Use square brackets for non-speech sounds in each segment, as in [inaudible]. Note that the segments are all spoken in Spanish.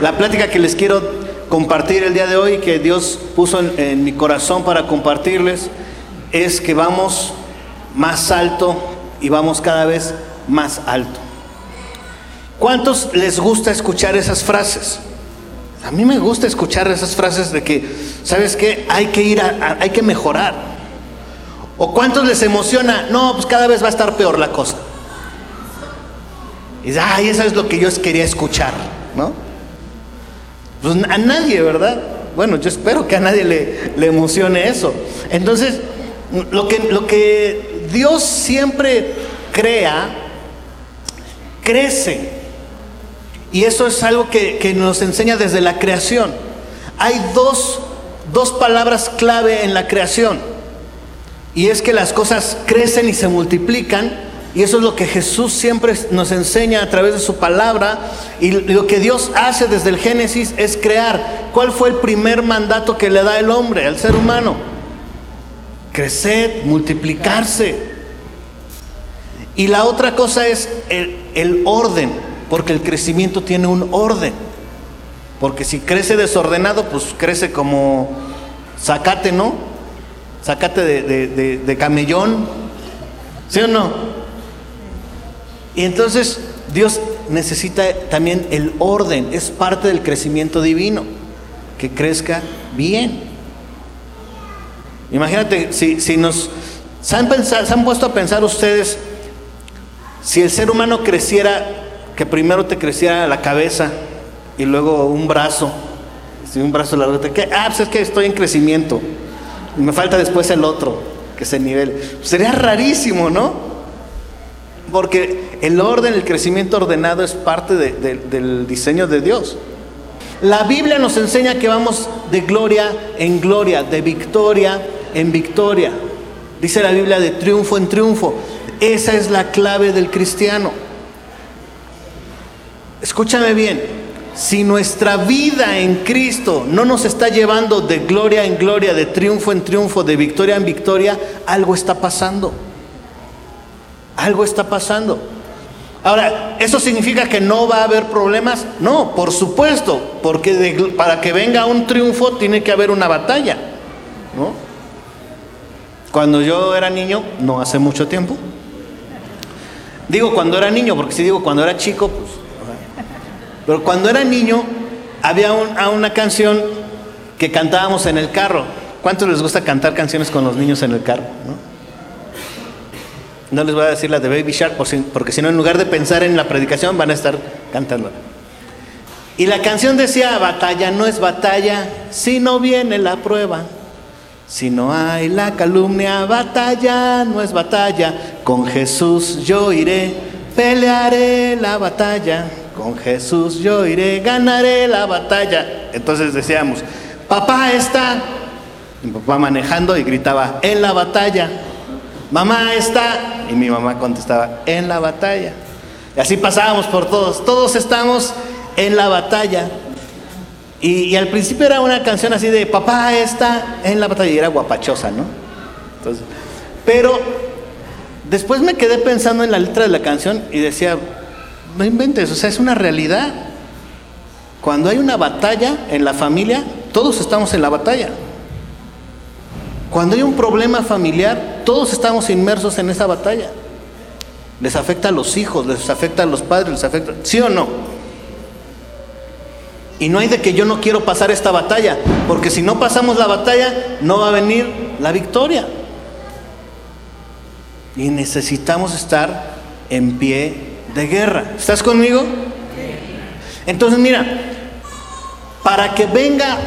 la plática que les quiero compartir el día de hoy, que Dios puso en, mi corazón para compartirles, es que vamos más alto y vamos cada vez más alto. ¿Cuántos les gusta escuchar esas frases? A mí me gusta escuchar esas frases de que, ¿sabes qué? Hay que ir a, hay que mejorar. ¿O cuántos les emociona? No, pues cada vez va a estar peor la cosa. Y dice, ay, eso es lo que yo quería escuchar, ¿no? Pues a nadie, ¿verdad? Bueno, yo espero que a nadie le, emocione eso. Entonces, lo que, lo que Dios siempre crea, crece. Y eso es algo que, que nos enseña desde la creación. Hay dos, dos palabras clave en la creación. Y es que las cosas crecen y se multiplican. Y eso es lo que Jesús siempre nos enseña a través de su palabra. Y lo que Dios hace desde el Génesis es crear. ¿Cuál fue el primer mandato que le da el hombre, al ser humano? Crecer, multiplicarse. Y la otra cosa es el, orden, porque el crecimiento tiene un orden. Porque si crece desordenado, pues crece como zacate, ¿no? De, de, de camellón. ¿Sí o no? Y entonces Dios necesita también el orden, es parte del crecimiento divino, que crezca bien. Imagínate, si, si nos ¿se han, pensado, se han puesto a pensar ustedes, si el ser humano creciera, que primero te creciera la cabeza y luego un brazo, si un brazo largo, te, ¿qué? ah, pues es que estoy en crecimiento, me falta después el otro, que es el nivel. Sería rarísimo, ¿no? Porque el orden, el crecimiento ordenado es parte de, de, del diseño de Dios. La Biblia nos enseña que vamos de gloria en gloria, de victoria en victoria. Dice la Biblia de triunfo en triunfo. Esa es la clave del cristiano. Escúchame bien, si nuestra vida en Cristo no nos está llevando de gloria en gloria, de triunfo en triunfo, de victoria en victoria, algo está pasando. Algo está pasando. Ahora, ¿eso significa que no va a haber problemas? No, por supuesto, porque para que venga un triunfo tiene que haber una batalla. ¿no? Cuando yo era niño, no hace mucho tiempo, digo cuando era niño, porque si digo cuando era chico, pues, pero cuando era niño había un, una canción que cantábamos en el carro. ¿Cuántos les gusta cantar canciones con los niños en el carro? ¿no? No les voy a decir la de Baby Shark porque si no en lugar de pensar en la predicación van a estar cantando. Y la canción decía, batalla no es batalla si no viene la prueba. Si no hay la calumnia, batalla no es batalla. Con Jesús yo iré, pelearé la batalla. Con Jesús yo iré, ganaré la batalla. Entonces decíamos, papá está, papá manejando y gritaba, en la batalla. Mamá está, y mi mamá contestaba, en la batalla. Y así pasábamos por todos, todos estamos en la batalla. Y, al principio era una canción así de, papá está en la batalla, y era guapachosa, ¿no? Entonces, pero después me quedé pensando en la letra de la canción y decía, no inventes, o sea, es una realidad. Cuando hay una batalla en la familia, todos estamos en la batalla. Cuando hay un problema familiar, todos estamos inmersos en esa batalla. Les afecta a los hijos, les afecta a los padres, les afecta, ¿sí o no? Y no hay de que yo no quiero pasar esta batalla, porque si no pasamos la batalla, no va a venir la victoria. Y necesitamos estar en pie de guerra. ¿Estás conmigo? Entonces, mira, para que venga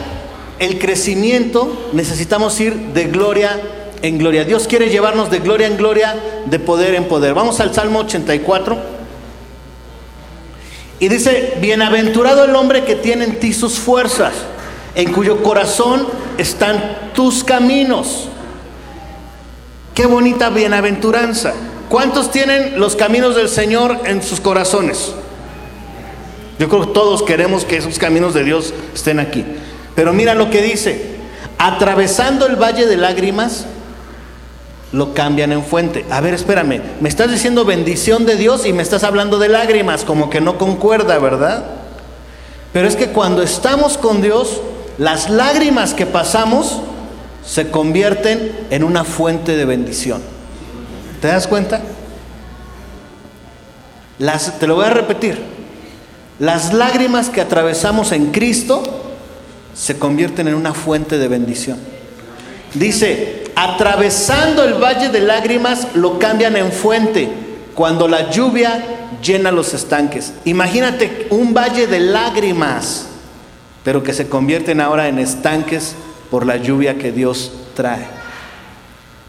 el crecimiento, necesitamos ir de gloria en gloria. Dios quiere llevarnos de gloria en gloria, de poder en poder. Vamos al Salmo 84. Y dice, bienaventurado el hombre que tiene en ti sus fuerzas, en cuyo corazón están tus caminos. Qué bonita bienaventuranza. ¿Cuántos tienen los caminos del Señor en sus corazones? Yo creo que todos queremos que esos caminos de Dios estén aquí. Pero mira lo que dice, atravesando el valle de lágrimas, lo cambian en fuente. A ver, espérame, me estás diciendo bendición de Dios y me estás hablando de lágrimas, como que no concuerda, ¿verdad? Pero es que cuando estamos con Dios, las lágrimas que pasamos se convierten en una fuente de bendición. ¿Te das cuenta? Las, te lo voy a repetir. Las lágrimas que atravesamos en Cristo se convierten en una fuente de bendición. Dice, atravesando el valle de lágrimas lo cambian en fuente cuando la lluvia llena los estanques. Imagínate un valle de lágrimas, pero que se convierten ahora en estanques por la lluvia que Dios trae.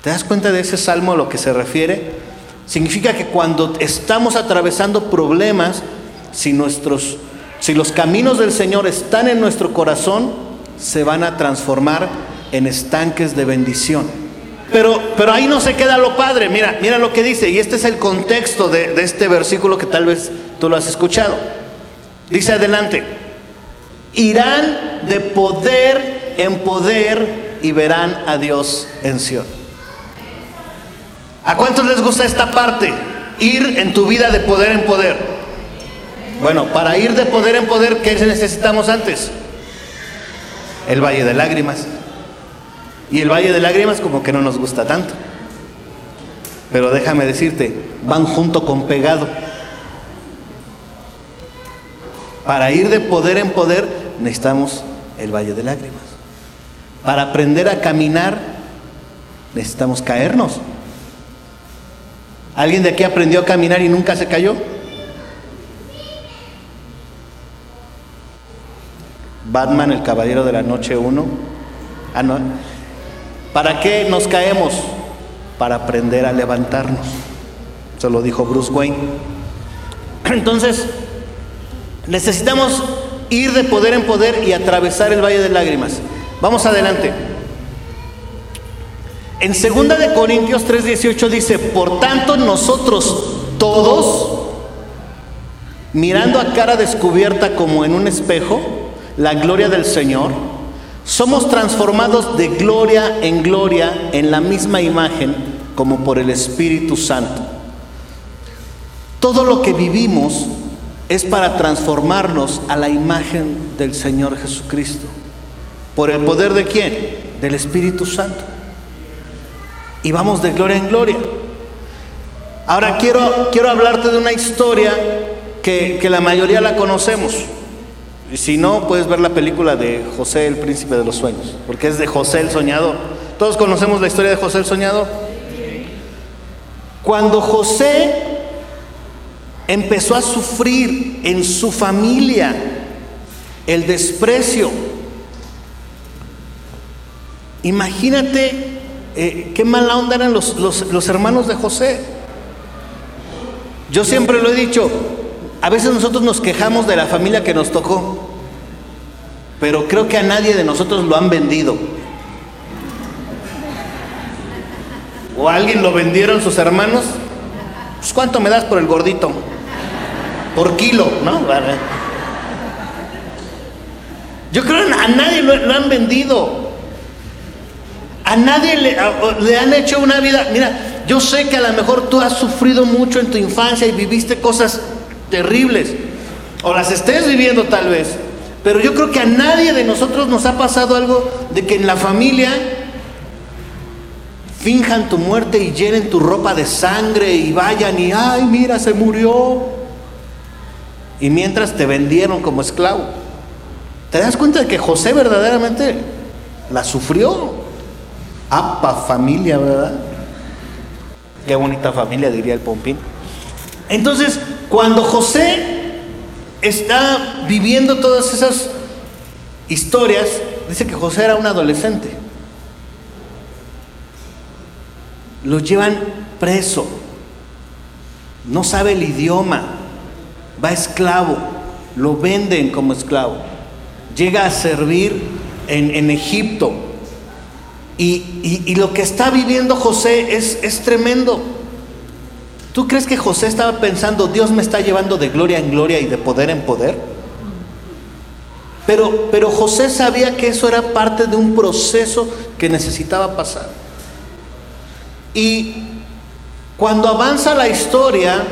¿Te das cuenta de ese salmo a lo que se refiere? Significa que cuando estamos atravesando problemas, si nuestros si los caminos del Señor están en nuestro corazón, se van a transformar en estanques de bendición. Pero, pero ahí no se queda lo padre. Mira, mira lo que dice. Y este es el contexto de, este versículo que tal vez tú lo has escuchado. Dice adelante, irán de poder en poder y verán a Dios en Sion. ¿A cuántos les gusta esta parte? Ir en tu vida de poder en poder. Bueno, para ir de poder en poder, ¿qué necesitamos antes? El valle de lágrimas. Y el valle de lágrimas como que no nos gusta tanto. Pero déjame decirte, van junto con pegado. Para ir de poder en poder necesitamos el valle de lágrimas. Para aprender a caminar necesitamos caernos. ¿Alguien de aquí aprendió a caminar y nunca se cayó? Batman, el Caballero de la Noche 1. Ah, no. ¿Para qué nos caemos? Para aprender a levantarnos. Eso lo dijo Bruce Wayne. [clears throat] Entonces, necesitamos ir de poder en poder y atravesar el valle de lágrimas. Vamos adelante. En 2 de Corintios 3:18 dice, "Por tanto nosotros todos mirando a cara descubierta como en un espejo, la gloria del Señor, somos transformados de gloria en gloria en la misma imagen como por el Espíritu Santo. Todo lo que vivimos es para transformarnos a la imagen del Señor Jesucristo. ¿Por el poder de quién? Del Espíritu Santo. Y vamos de gloria en gloria. Ahora quiero, quiero hablarte de una historia que, que la mayoría la conocemos. Si no, puedes ver la película de José el Príncipe de los Sueños, porque es de José el Soñador. ¿Todos conocemos la historia de José el Soñador? Cuando José empezó a sufrir en su familia el desprecio, imagínate eh, qué mala onda eran los, los hermanos de José. Yo siempre lo he dicho, a veces nosotros nos quejamos de la familia que nos tocó, pero creo que a nadie de nosotros lo han vendido. ¿O a alguien lo vendieron sus hermanos? Pues ¿cuánto me das por el gordito? Por kilo, ¿no? Yo creo que a nadie lo, han vendido. A nadie le, le han hecho una vida. Mira, yo sé que a lo mejor tú has sufrido mucho en tu infancia y viviste cosas terribles, o las estés viviendo tal vez, pero yo creo que a nadie de nosotros nos ha pasado algo de que en la familia finjan tu muerte y llenen tu ropa de sangre y vayan y, ay, mira, se murió. Y mientras te vendieron como esclavo. ¿Te das cuenta de que José verdaderamente la sufrió? Apa familia, ¿verdad? Qué bonita familia, diría el Pompín. Entonces, cuando José está viviendo todas esas historias, dice que José era un adolescente. Lo llevan preso, no sabe el idioma, va esclavo, lo venden como esclavo, llega a servir en, Egipto. Y, lo que está viviendo José es, es tremendo. ¿Tú crees que José estaba pensando, Dios me está llevando de gloria en gloria y de poder en poder? Pero, pero José sabía que eso era parte de un proceso que necesitaba pasar. Y cuando avanza la historia,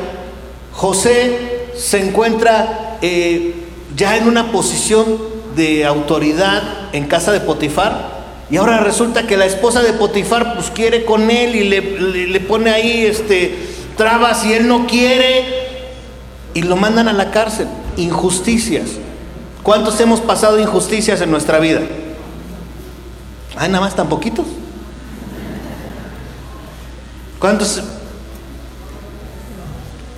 José se encuentra eh, ya en una posición de autoridad en casa de Potifar. Y ahora resulta que la esposa de Potifar pues quiere con él y le, le pone ahí este, trabas y él no quiere y lo mandan a la cárcel. Injusticias. ¿Cuántos hemos pasado injusticias en nuestra vida? Ah, nada más tan poquitos. ¿Cuántos?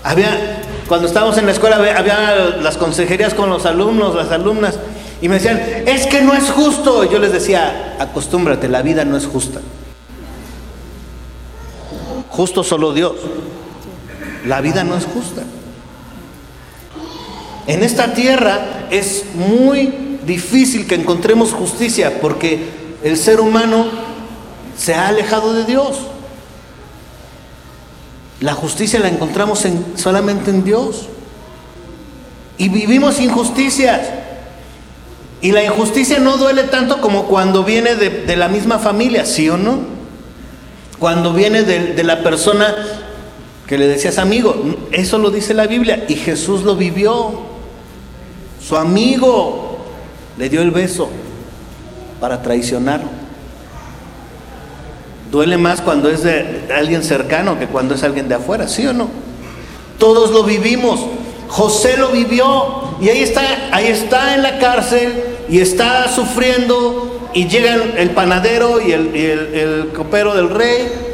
Había, cuando estábamos en la escuela, había las consejerías con los alumnos, las alumnas, y me decían, es que no es justo. Y yo les decía, acostúmbrate, la vida no es justa. Justo solo Dios. La vida no es justa. En esta tierra es muy difícil que encontremos justicia porque el ser humano se ha alejado de Dios. La justicia la encontramos solamente en Dios. Y vivimos injusticias. Y la injusticia no duele tanto como cuando viene de, la misma familia, ¿sí o no? Cuando viene de, de la persona que le decías amigo. Eso lo dice la Biblia. Y Jesús lo vivió. Su amigo le dio el beso para traicionarlo. Duele más cuando es de alguien cercano que cuando es alguien de afuera, ¿sí o no? Todos lo vivimos. José lo vivió y ahí está, ahí está en la cárcel y está sufriendo y llega el, panadero y, el, el copero del rey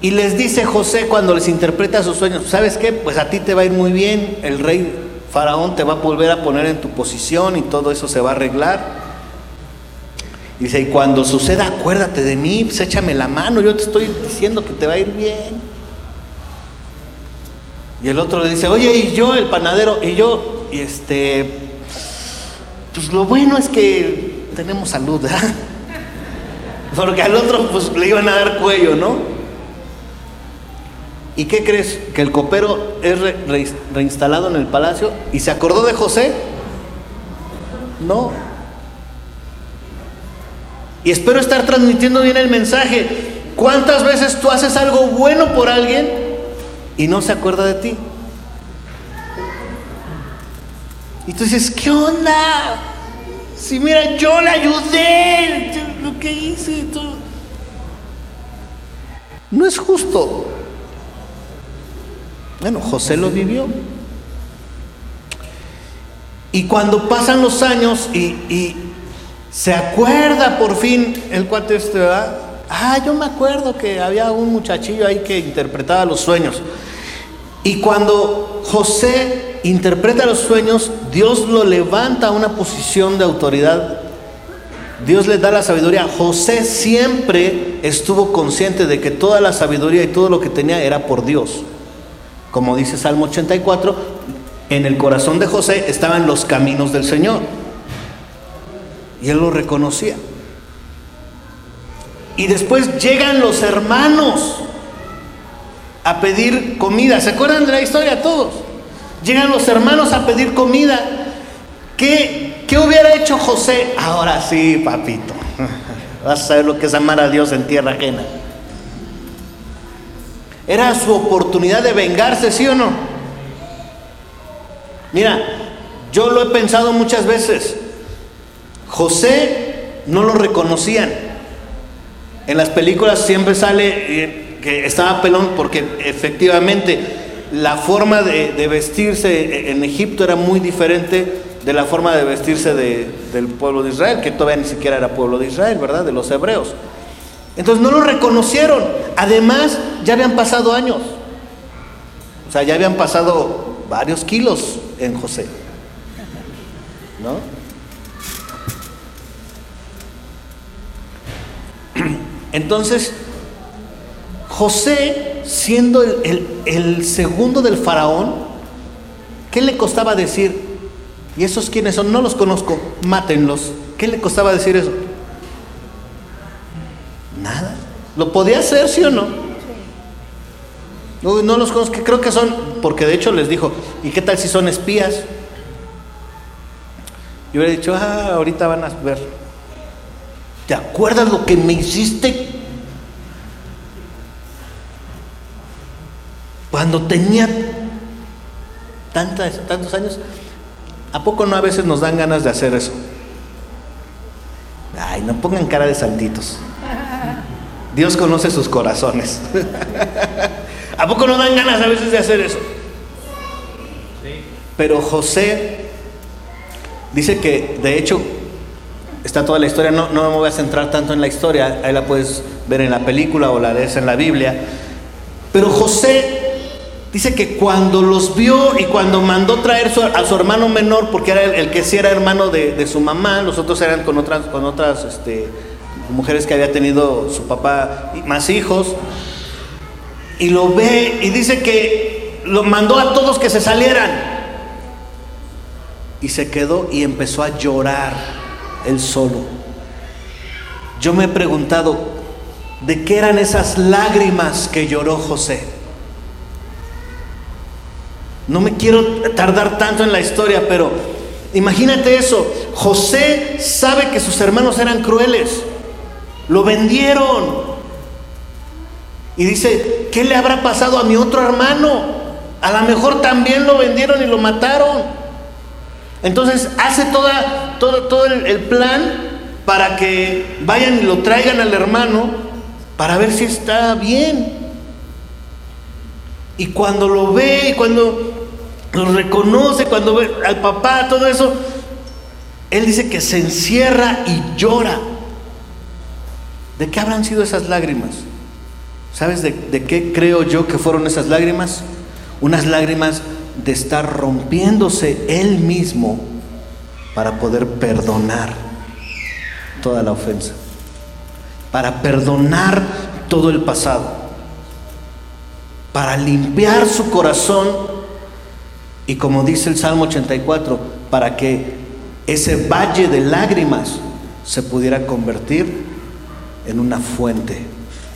y les dice José cuando les interpreta sus sueños, ¿sabes qué? Pues a ti te va a ir muy bien, el rey Faraón te va a volver a poner en tu posición y todo eso se va a arreglar. Dice, y cuando suceda, acuérdate de mí, pues échame la mano, yo te estoy diciendo que te va a ir bien. Y el otro le dice, oye, y yo, el panadero, y yo, y este, pues lo bueno es que tenemos salud, ¿verdad? [laughs] Porque al otro pues le iban a dar cuello, ¿no? ¿Y qué crees? ¿Que el copero es reinstalado en el palacio y se acordó de José? No. Y espero estar transmitiendo bien el mensaje. ¿Cuántas veces tú haces algo bueno por alguien y no se acuerda de ti? Y tú dices, ¿qué onda? Si mira, yo le ayudé, lo que hice, todo. No es justo. Bueno, José lo vivió. Y cuando pasan los años y, se acuerda por fin el cuate este, ¿verdad? Ah, yo me acuerdo que había un muchachillo ahí que interpretaba los sueños. Y cuando José interpreta los sueños, Dios lo levanta a una posición de autoridad. Dios le da la sabiduría. José siempre estuvo consciente de que toda la sabiduría y todo lo que tenía era por Dios. Como dice Salmo 84, en el corazón de José estaban los caminos del Señor. Y él lo reconocía. Y después llegan los hermanos a pedir comida. ¿Se acuerdan de la historia todos? Llegan los hermanos a pedir comida. ¿Qué, qué hubiera hecho José? Ahora sí, papito. [laughs] Vas a saber lo que es amar a Dios en tierra ajena. Era su oportunidad de vengarse, ¿sí o no? Mira, yo lo he pensado muchas veces. José no lo reconocían. En las películas siempre sale eh, que estaba pelón porque efectivamente la forma de, vestirse en Egipto era muy diferente de la forma de vestirse del pueblo de Israel, que todavía ni siquiera era pueblo de Israel, ¿verdad? De los hebreos. Entonces no lo reconocieron. Además, ya habían pasado años. O sea, ya habían pasado varios kilos en José. ¿No? Entonces, José, siendo el, segundo del faraón, ¿qué le costaba decir? ¿Y esos quiénes son? No los conozco, mátenlos. ¿Qué le costaba decir eso? ¿Lo podía hacer, sí o no? No, no los conozco, creo que son, porque de hecho les dijo, ¿y qué tal si son espías? Y hubiera dicho, ah, ahorita van a ver. ¿Te acuerdas lo que me hiciste? Cuando tenía tantos años, ¿A poco no a veces nos dan ganas de hacer eso? Ay, no pongan cara de santitos. [laughs] Dios conoce sus corazones. [laughs] ¿A poco no dan ganas a veces de hacer eso? Pero José dice que, de hecho, está toda la historia, no, no me voy a centrar tanto en la historia, ahí la puedes ver en la película o la lees en la Biblia. Pero José dice que cuando los vio y cuando mandó traer a su hermano menor, porque era el, que sí era hermano de, su mamá, los otros eran con otras, con otras este, mujeres que había tenido su papá más hijos, y lo ve y dice que lo mandó a todos que se salieran. Y se quedó y empezó a llorar él solo. Yo me he preguntado, ¿de qué eran esas lágrimas que lloró José? No me quiero tardar tanto en la historia, pero imagínate eso. José sabe que sus hermanos eran crueles. Lo vendieron. Y dice, ¿qué le habrá pasado a mi otro hermano? A lo mejor también lo vendieron y lo mataron. Entonces hace toda, todo, todo el, el plan para que vayan y lo traigan al hermano para ver si está bien. Y cuando lo ve y cuando lo reconoce, cuando ve al papá, todo eso, él dice que se encierra y llora. ¿De qué habrán sido esas lágrimas? ¿Sabes de, qué creo yo que fueron esas lágrimas? Unas lágrimas de estar rompiéndose él mismo para poder perdonar toda la ofensa, para perdonar todo el pasado, para limpiar su corazón y como dice el Salmo 84, para que ese valle de lágrimas se pudiera convertir en una fuente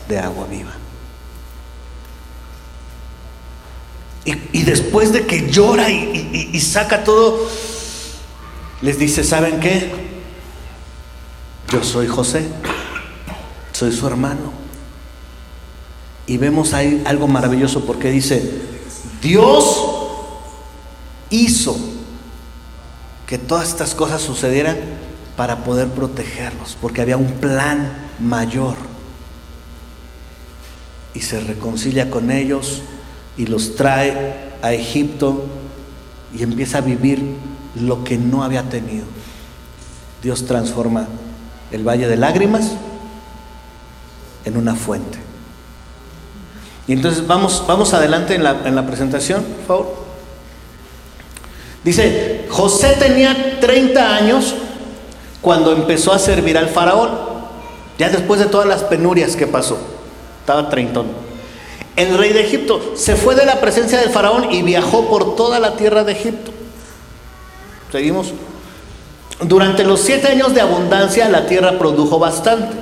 de agua viva. Y, después de que llora y, saca todo, les dice, ¿saben qué? Yo soy José, soy su hermano. Y vemos ahí algo maravilloso porque dice, Dios hizo que todas estas cosas sucedieran para poder protegerlos, porque había un plan mayor. Y se reconcilia con ellos y los trae a Egipto y empieza a vivir lo que no había tenido. Dios transforma el valle de lágrimas en una fuente. Y entonces vamos, vamos adelante en la, en la presentación, por favor. Dice, José tenía 30 años cuando empezó a servir al faraón, ya después de todas las penurias que pasó, estaba treintón. El rey de Egipto se fue de la presencia del faraón y viajó por toda la tierra de Egipto. Seguimos. Durante los siete años de abundancia la tierra produjo bastante.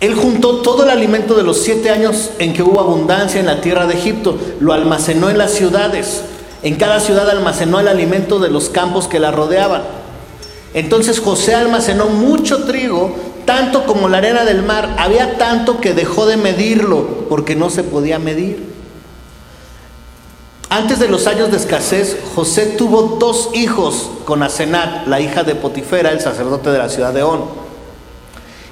Él juntó todo el alimento de los siete años en que hubo abundancia en la tierra de Egipto, lo almacenó en las ciudades. En cada ciudad almacenó el alimento de los campos que la rodeaban. Entonces José almacenó mucho trigo, tanto como la arena del mar. Había tanto que dejó de medirlo porque no se podía medir. Antes de los años de escasez, José tuvo dos hijos con Asenat, la hija de Potifera, el sacerdote de la ciudad de On.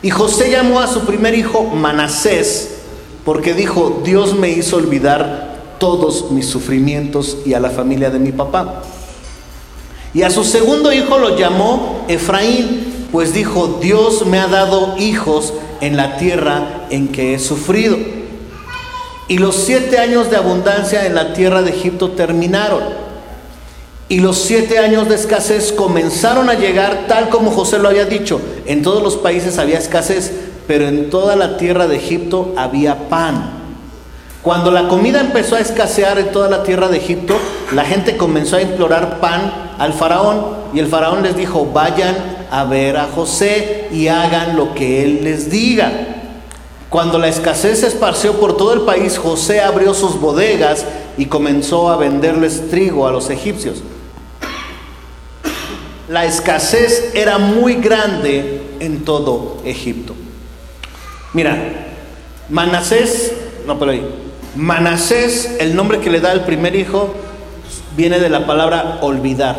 Y José llamó a su primer hijo Manasés porque dijo, Dios me hizo olvidar todos mis sufrimientos y a la familia de mi papá. Y a su segundo hijo lo llamó Efraín, pues dijo, Dios me ha dado hijos en la tierra en que he sufrido. Y los siete años de abundancia en la tierra de Egipto terminaron. Y los siete años de escasez comenzaron a llegar tal como José lo había dicho. En todos los países había escasez, pero en toda la tierra de Egipto había pan. Cuando la comida empezó a escasear en toda la tierra de Egipto, la gente comenzó a implorar pan al faraón y el faraón les dijo, vayan a ver a José y hagan lo que él les diga. Cuando la escasez se esparció por todo el país, José abrió sus bodegas y comenzó a venderles trigo a los egipcios. La escasez era muy grande en todo Egipto. Mira, Manasés, no, pero ahí, Manasés, el nombre que le da el primer hijo, viene de la palabra olvidar.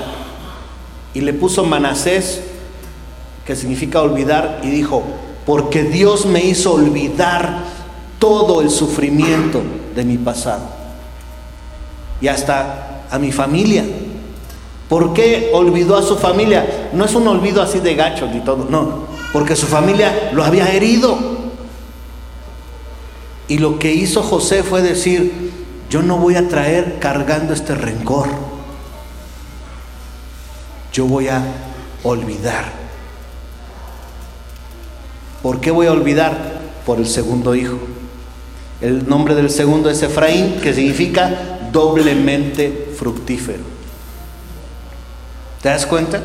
y le puso Manasés, que significa olvidar, y dijo, porque Dios me hizo olvidar todo el sufrimiento de mi pasado y hasta a mi familia. ¿Por qué olvidó a su familia? No es un olvido así de gacho ni todo, no, porque su familia lo había herido. Y lo que hizo José fue decir, yo no voy a traer cargando este rencor, yo voy a olvidar. ¿Por qué voy a olvidar? Por el segundo hijo. El nombre del segundo es Efraín, que significa doblemente fructífero. ¿Te das cuenta?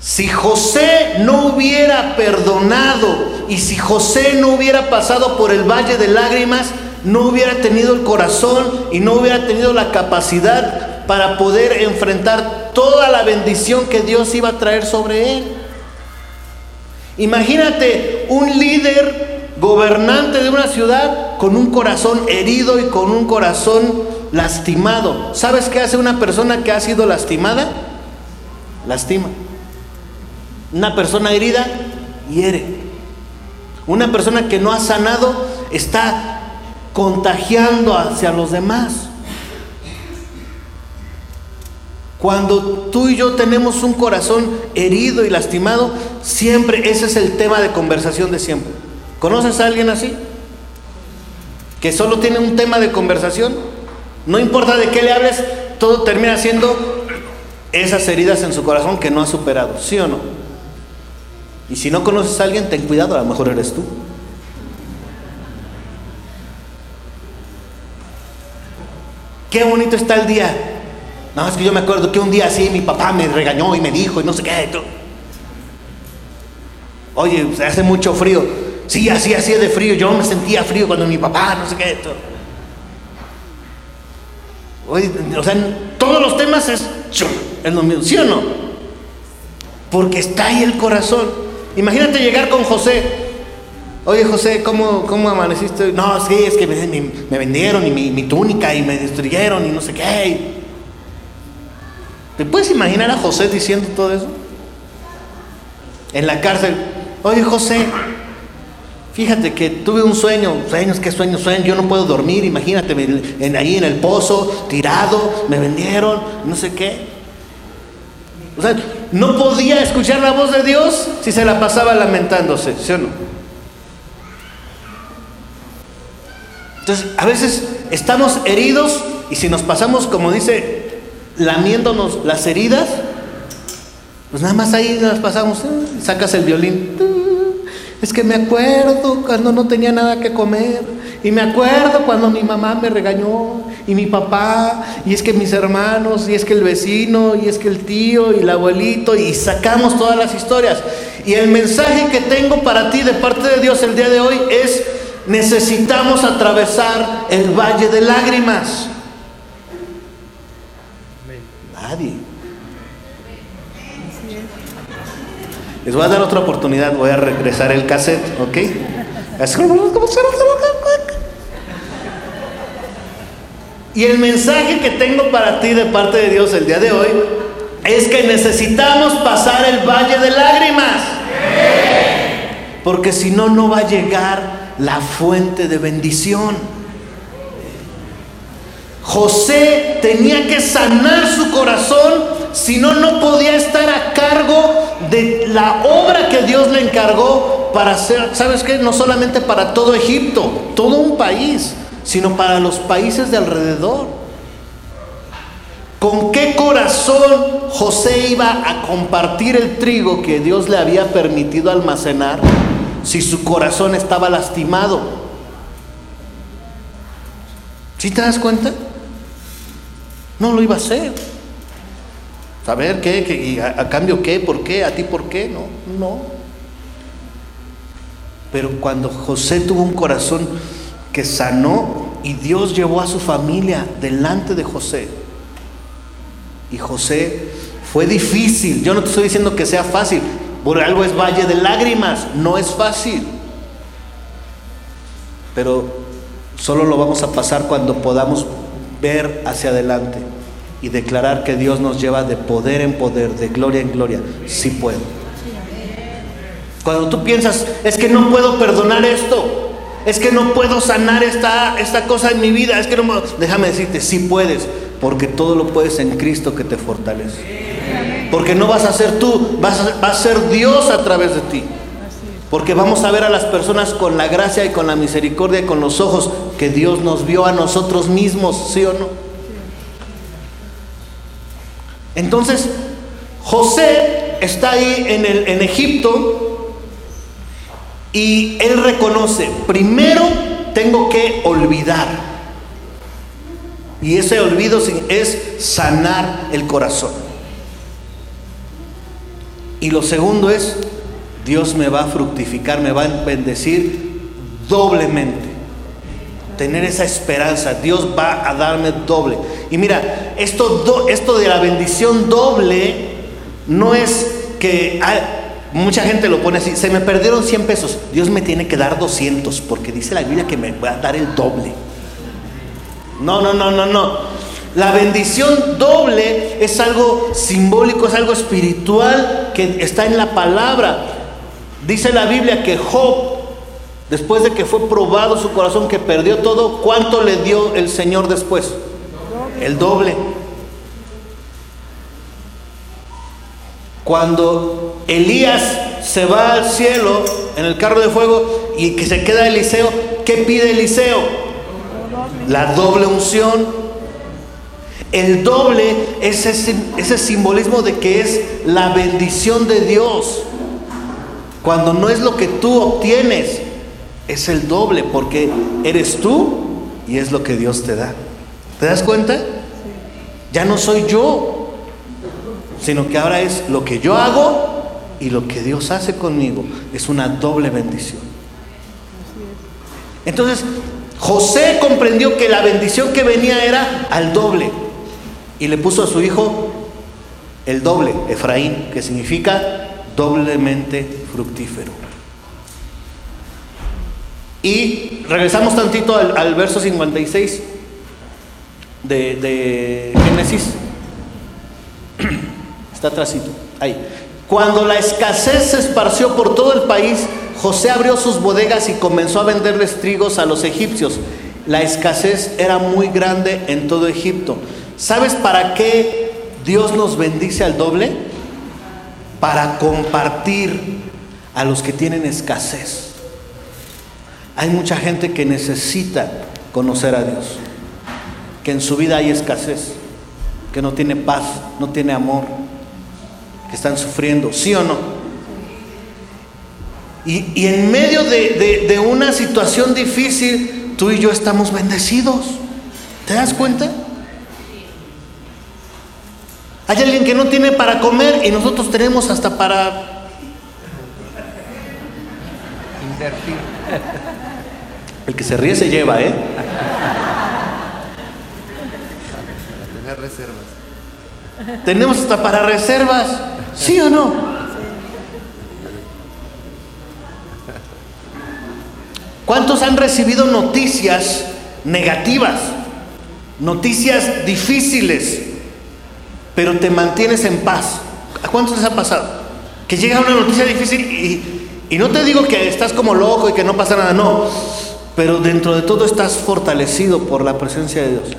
Si José no hubiera perdonado y si José no hubiera pasado por el valle de lágrimas, no hubiera tenido el corazón y no hubiera tenido la capacidad para poder enfrentar toda la bendición que Dios iba a traer sobre él. Imagínate un líder gobernante de una ciudad con un corazón herido y con un corazón lastimado. ¿Sabes qué hace una persona que ha sido lastimada? Lastima. Una persona herida hiere. Una persona que no ha sanado está contagiando hacia los demás. Cuando tú y yo tenemos un corazón herido y lastimado, siempre ese es el tema de conversación de siempre. ¿Conoces a alguien así? Que solo tiene un tema de conversación. No importa de qué le hables, todo termina siendo esas heridas en su corazón que no ha superado, ¿sí o no? Y si no conoces a alguien, ten cuidado, a lo mejor eres tú. Qué bonito está el día. No, es que yo me acuerdo que un día así mi papá me regañó y me dijo y no sé qué. Oye, hace mucho frío. Sí, así hacía de frío. Yo me sentía frío cuando mi papá, no sé qué. Todo. o sea, todos los temas es, es lo mismo, ¿sí o no? Porque está ahí el corazón. Imagínate llegar con José. Oye José, ¿cómo, cómo amaneciste? No, sí, es que me, me vendieron y mi, mi, túnica y me destruyeron y no sé qué. ¿Te puedes imaginar a José diciendo todo eso? En la cárcel. Oye José, Fíjate que tuve un sueño, sueños, ¿qué sueños, sueños? Yo no puedo dormir, imagínate, en, ahí en el pozo, tirado, me vendieron, no sé qué. O sea, no podía escuchar la voz de Dios si se la pasaba lamentándose, ¿sí o no? Entonces, a veces estamos heridos y si nos pasamos, como dice, lamiéndonos las heridas, pues nada más ahí nos pasamos, ¿eh? sacas el violín. Es que me acuerdo cuando no tenía nada que comer. Y me acuerdo cuando mi mamá me regañó. Y mi papá. Y es que mis hermanos. Y es que el vecino. Y es que el tío. Y el abuelito. Y sacamos todas las historias. Y el mensaje que tengo para ti de parte de Dios el día de hoy es. Necesitamos atravesar el valle de lágrimas. Nadie. Les voy a dar otra oportunidad, voy a regresar el cassette, ¿ok? Y el mensaje que tengo para ti de parte de Dios el día de hoy es que necesitamos pasar el valle de lágrimas. Porque si no, no va a llegar la fuente de bendición. José tenía que sanar su corazón si no, no podía estar a cargo de la obra que Dios le encargó para hacer, ¿sabes qué? No solamente para todo Egipto, todo un país, sino para los países de alrededor. ¿Con qué corazón José iba a compartir el trigo que Dios le había permitido almacenar si su corazón estaba lastimado? ¿Sí te das cuenta? No lo iba a hacer. Saber qué, qué y a, cambio qué, por qué, a ti por qué, no, no. Pero cuando José tuvo un corazón que sanó y Dios llevó a su familia delante de José, y José fue difícil, yo no te estoy diciendo que sea fácil, por algo es valle de lágrimas, no es fácil, pero solo lo vamos a pasar cuando podamos ver hacia adelante. y declarar que Dios nos lleva de poder en poder, de gloria en gloria. Sí puedo. Cuando tú piensas, es que no puedo perdonar esto, es que no puedo sanar esta, esta cosa en mi vida, es que no Déjame decirte, sí puedes, porque todo lo puedes en Cristo que te fortalece. Porque no vas a ser tú, vas a, a ser Dios a través de ti. Porque vamos a ver a las personas con la gracia y con la misericordia y con los ojos que Dios nos vio a nosotros mismos, ¿sí o no? Entonces, José está ahí en, el, en Egipto y él reconoce, primero tengo que olvidar. Y ese olvido es sanar el corazón. Y lo segundo es Dios me va a fructificar, me va a bendecir doblemente. Tener esa esperanza, Dios va a darme doble. Y mira, esto, esto de la bendición doble no es que mucha gente lo pone así, se me perdieron 100 pesos, Dios me tiene que dar 200 porque dice la Biblia que me va a dar el doble. No, no, no, no, no. La bendición doble es algo simbólico, es algo espiritual que está en la palabra. Dice la Biblia que Job, después de que fue probado su corazón, que perdió todo, ¿cuánto le dio el Señor después? El doble. Cuando Elías se va al cielo en el carro de fuego y que se queda Eliseo, ¿qué pide Eliseo? La doble unción. El doble es ese, ese simbolismo de que es la bendición de Dios. Cuando no es lo que tú obtienes, es el doble, porque eres tú y es lo que Dios te da. ¿Te das cuenta? Ya no soy yo, sino que ahora es lo que yo hago y lo que Dios hace conmigo. Es una doble bendición. Entonces, José comprendió que la bendición que venía era al doble y le puso a su hijo el doble, Efraín, que significa doblemente fructífero. Y regresamos tantito al, verso 56 de, de Génesis. Está atrásito. Ahí. Cuando la escasez se esparció por todo el país, José abrió sus bodegas y comenzó a venderles trigos a los egipcios. La escasez era muy grande en todo Egipto. ¿Sabes para qué Dios nos bendice al doble? Para compartir a los que tienen escasez. Hay mucha gente que necesita conocer a Dios, que en su vida hay escasez, que no tiene paz, no tiene amor, que están sufriendo, ¿sí o no? Y, en medio de, de una situación difícil, tú y yo estamos bendecidos. ¿Te das cuenta? Hay alguien que no tiene para comer y nosotros tenemos hasta para el que se ríe se lleva, ¿eh? tener reservas. Tenemos hasta para reservas, ¿sí o no? ¿Cuántos han recibido noticias negativas? Noticias difíciles, pero te mantienes en paz. ¿A cuántos les ha pasado? Que llega una noticia difícil y y no te digo que estás como loco y que no pasa nada, no. Pero dentro de todo estás fortalecido por la presencia de Dios.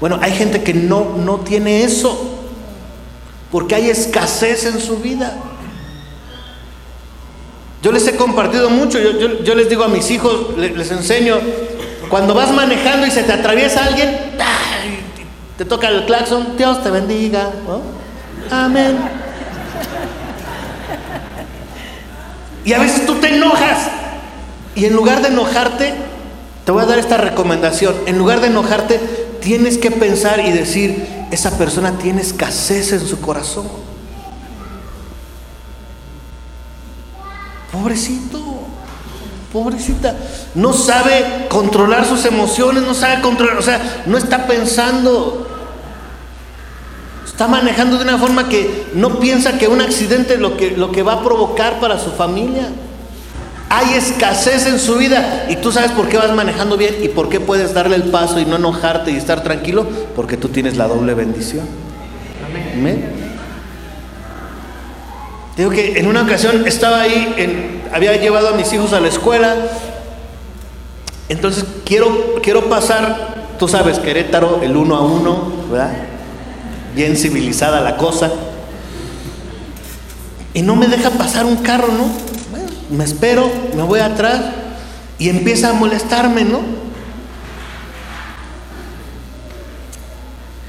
Bueno, hay gente que no, no tiene eso. Porque hay escasez en su vida. Yo les he compartido mucho. Yo, les digo a mis hijos, les, enseño. Cuando vas manejando y se te atraviesa alguien, te toca el claxon, Dios te bendiga. Amén. Y a veces tú te enojas. Y en lugar de enojarte, te voy a dar esta recomendación. En lugar de enojarte, tienes que pensar y decir, esa persona tiene escasez en su corazón. Pobrecito, pobrecita. No sabe controlar sus emociones, no sabe controlar, o sea, no está pensando. Está manejando de una forma que no piensa que un accidente es lo que, lo que va a provocar para su familia. Hay escasez en su vida y tú sabes por qué vas manejando bien y por qué puedes darle el paso y no enojarte y estar tranquilo, porque tú tienes la doble bendición. Amén. Digo que en una ocasión estaba ahí, había llevado a mis hijos a la escuela, entonces quiero, quiero pasar, tú sabes, Querétaro, el uno a uno, ¿verdad? Bien civilizada la cosa. Y no me deja pasar un carro, ¿no? Me espero, me voy atrás y empieza a molestarme, ¿no?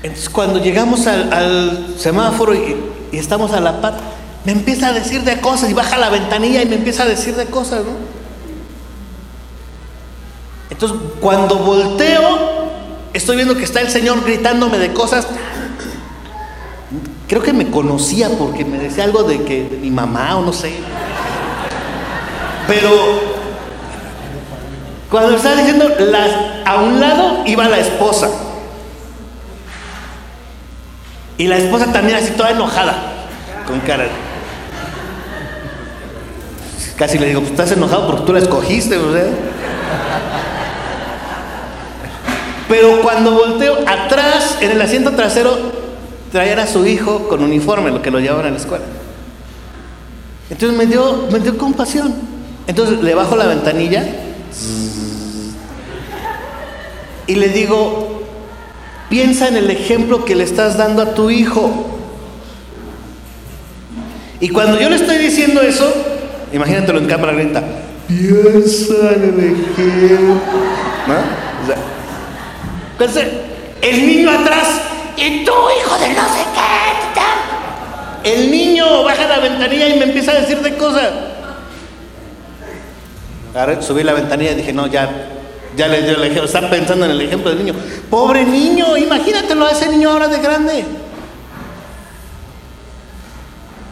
Entonces cuando llegamos al, semáforo y, y estamos a la par, me empieza a decir de cosas y baja la ventanilla y me empieza a decir de cosas, ¿no? Entonces, cuando volteo, estoy viendo que está el Señor gritándome de cosas. Creo que me conocía porque me decía algo de que de mi mamá o no sé. Pero cuando estaba diciendo, a un lado iba la esposa. Y la esposa también así toda enojada, con cara. Casi le digo, pues estás enojado porque tú la escogiste, ¿verdad? Pero cuando volteo atrás, en el asiento trasero, traían a su hijo con uniforme, lo que lo llevaban a la escuela. Entonces me dio, me dio compasión. Entonces le bajo la ventanilla y le digo, piensa en el ejemplo que le estás dando a tu hijo. Y cuando yo le estoy diciendo eso, Imagínatelo en cámara lenta. Piensa en el ejemplo. ¿No? entonces, el niño atrás, y tú, hijo de no sé qué. El niño baja la ventanilla y me empieza a decir de cosas. Ahora subí la ventanilla y dije, no, ya, ya le dio el ejemplo. Está pensando en el ejemplo del niño. Pobre niño, imagínatelo a ese niño ahora de grande.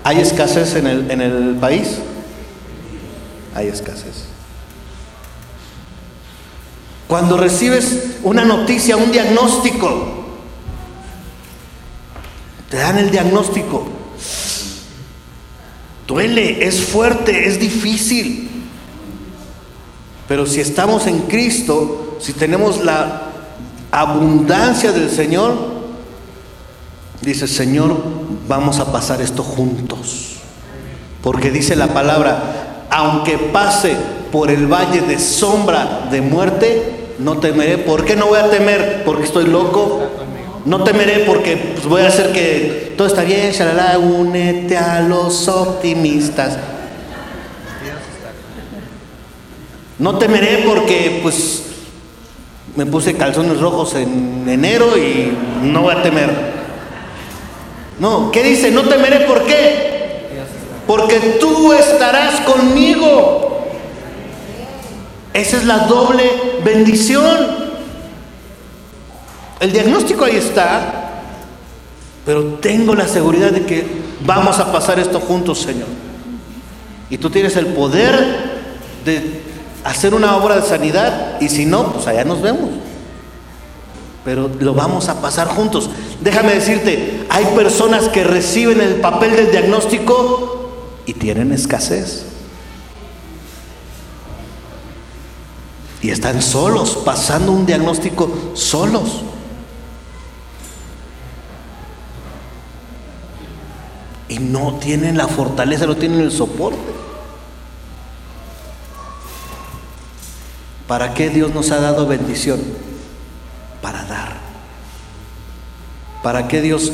¿Hay escasez en el, en el país? hay escasez. Cuando recibes una noticia, un diagnóstico, te dan el diagnóstico. Duele, es fuerte, es difícil. Pero si estamos en Cristo, si tenemos la abundancia del Señor, dice, Señor, vamos a pasar esto juntos. Porque dice la palabra, aunque pase por el valle de sombra de muerte, no temeré. ¿Por qué no voy a temer? Porque estoy loco. No temeré porque pues, voy a hacer que todo está bien, shalala, únete a los optimistas. No temeré porque pues me puse calzones rojos en enero y no voy a temer. No, ¿qué dice? No temeré, ¿por qué? porque tú estarás conmigo. Esa es la doble bendición. El diagnóstico ahí está, pero tengo la seguridad de que vamos a pasar esto juntos, Señor. Y tú tienes el poder de hacer una obra de sanidad y si no, pues allá nos vemos. Pero lo vamos a pasar juntos. Déjame decirte, hay personas que reciben el papel del diagnóstico y tienen escasez. Y están solos, pasando un diagnóstico solos. Y no tienen la fortaleza, no tienen el soporte. ¿Para qué Dios nos ha dado bendición? Para dar. ¿Para qué Dios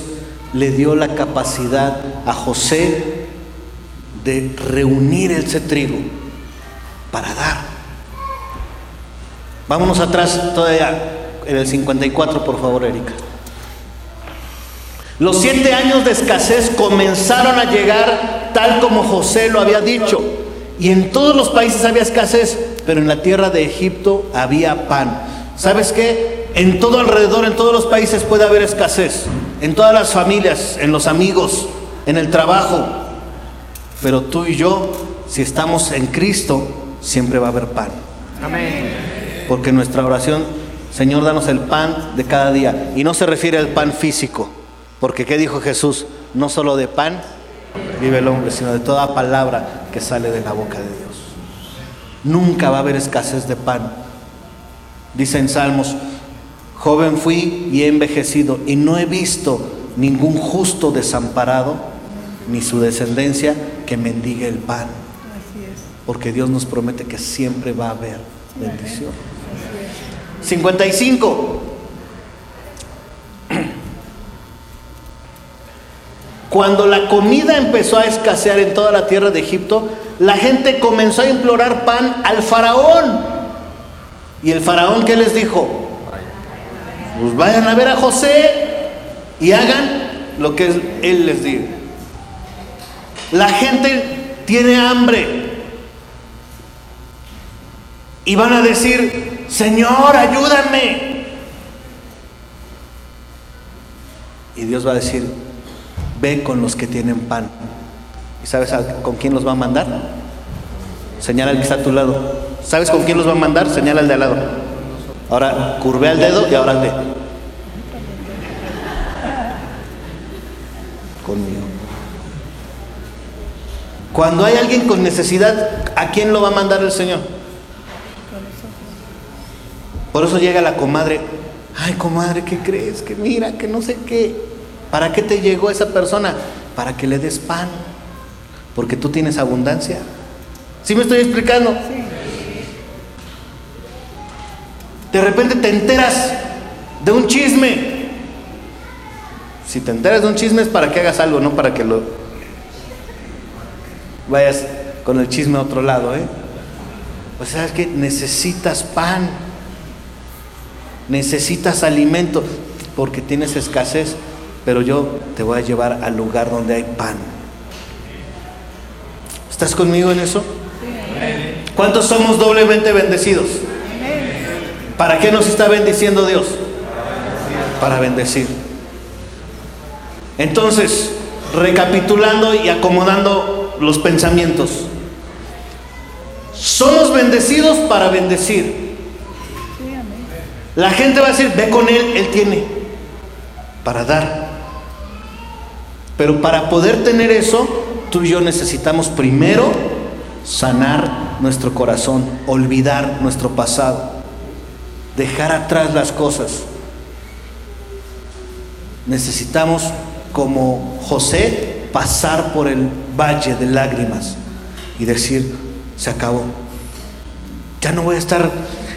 le dio la capacidad a José de reunir ese trigo para dar. Vámonos atrás todavía en el 54, por favor, Erika. Los siete años de escasez comenzaron a llegar tal como José lo había dicho. Y en todos los países había escasez, pero en la tierra de Egipto había pan. ¿Sabes qué? En todo alrededor, en todos los países puede haber escasez. En todas las familias, en los amigos, en el trabajo, pero tú y yo, si estamos en Cristo, siempre va a haber pan. Amén. Porque nuestra oración, Señor, danos el pan de cada día. Y no se refiere al pan físico, porque ¿qué dijo Jesús? No solo de pan vive el hombre, sino de toda palabra que sale de la boca de Dios. Nunca va a haber escasez de pan. Dice en Salmos, joven fui y he envejecido y no he visto ningún justo desamparado ni su descendencia que mendigue el pan. Porque Dios nos promete que siempre va a haber bendición. 55. Cuando la comida empezó a escasear en toda la tierra de Egipto, la gente comenzó a implorar pan al faraón. ¿Y el faraón qué les dijo? Pues vayan a ver a José y hagan lo que él les diga. La gente tiene hambre y van a decir, Señor, ayúdame. Y Dios va a decir, ve con los que tienen pan. ¿Y sabes con quién los va a mandar? Señala el que está a tu lado. ¿Sabes con quién los va a mandar? Señala el de al lado. Ahora curve el dedo y ahora ve. Conmigo. Cuando hay alguien con necesidad, ¿a quién lo va a mandar el Señor? Por eso llega la comadre. Ay, comadre, ¿qué crees? Que mira, que no sé qué. ¿Para qué te llegó esa persona? Para que le des pan. Porque tú tienes abundancia. ¿Sí me estoy explicando? De repente te enteras de un chisme. Si te enteras de un chisme es para que hagas algo, no para que lo vayas con el chisme a otro lado, ¿eh? Pues sabes que necesitas pan, necesitas alimento, porque tienes escasez, pero yo te voy a llevar al lugar donde hay pan. ¿Estás conmigo en eso? ¿Cuántos somos doblemente bendecidos? ¿Para qué nos está bendiciendo Dios? Para bendecir. Entonces, recapitulando y acomodando los pensamientos. Somos bendecidos para bendecir. La gente va a decir, ve con él, él tiene para dar. Pero para poder tener eso, tú y yo necesitamos primero sanar nuestro corazón, olvidar nuestro pasado, dejar atrás las cosas. Necesitamos, como José, pasar por el valle de lágrimas y decir, se acabó. Ya no voy a estar,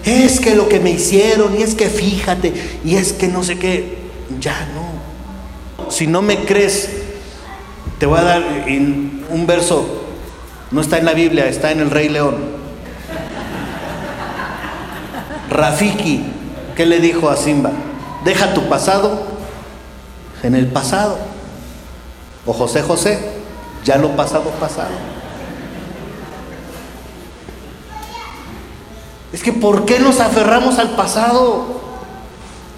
es que lo que me hicieron, y es que fíjate, y es que no sé qué, ya no. Si no me crees, te voy a dar un verso no está en la Biblia, está en el Rey León. Rafiki, ¿qué le dijo a Simba? Deja tu pasado en el pasado. O José José, ya lo pasado pasado. Es que ¿por qué nos aferramos al pasado?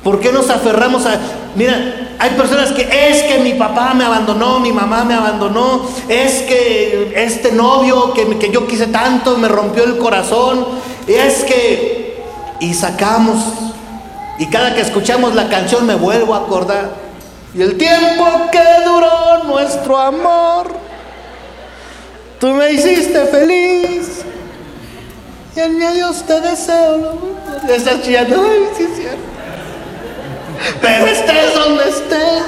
¿Por qué nos aferramos a... Mira, hay personas que es que mi papá me abandonó, mi mamá me abandonó, es que este novio que, que yo quise tanto me rompió el corazón, es que... Y sacamos, y cada que escuchamos la canción me vuelvo a acordar. Y el tiempo que duró nuestro amor, tú me hiciste feliz. Y en mi adiós te deseo. Estás chillando, ay, sí es cierto. Pero estés donde estés.